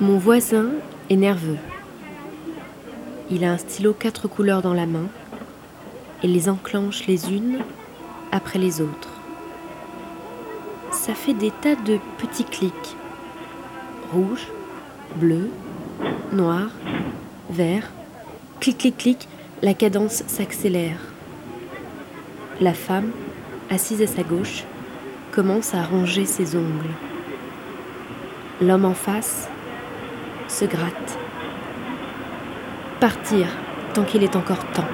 Mon voisin est nerveux. Il a un stylo quatre couleurs dans la main et les enclenche les unes après les autres. Ça fait des tas de petits clics. Rouge, bleu, noir, vert. Clic, clic, clic, la cadence s'accélère. La femme, assise à sa gauche, commence à ranger ses ongles. L'homme en face se gratte. Partir tant qu'il est encore temps.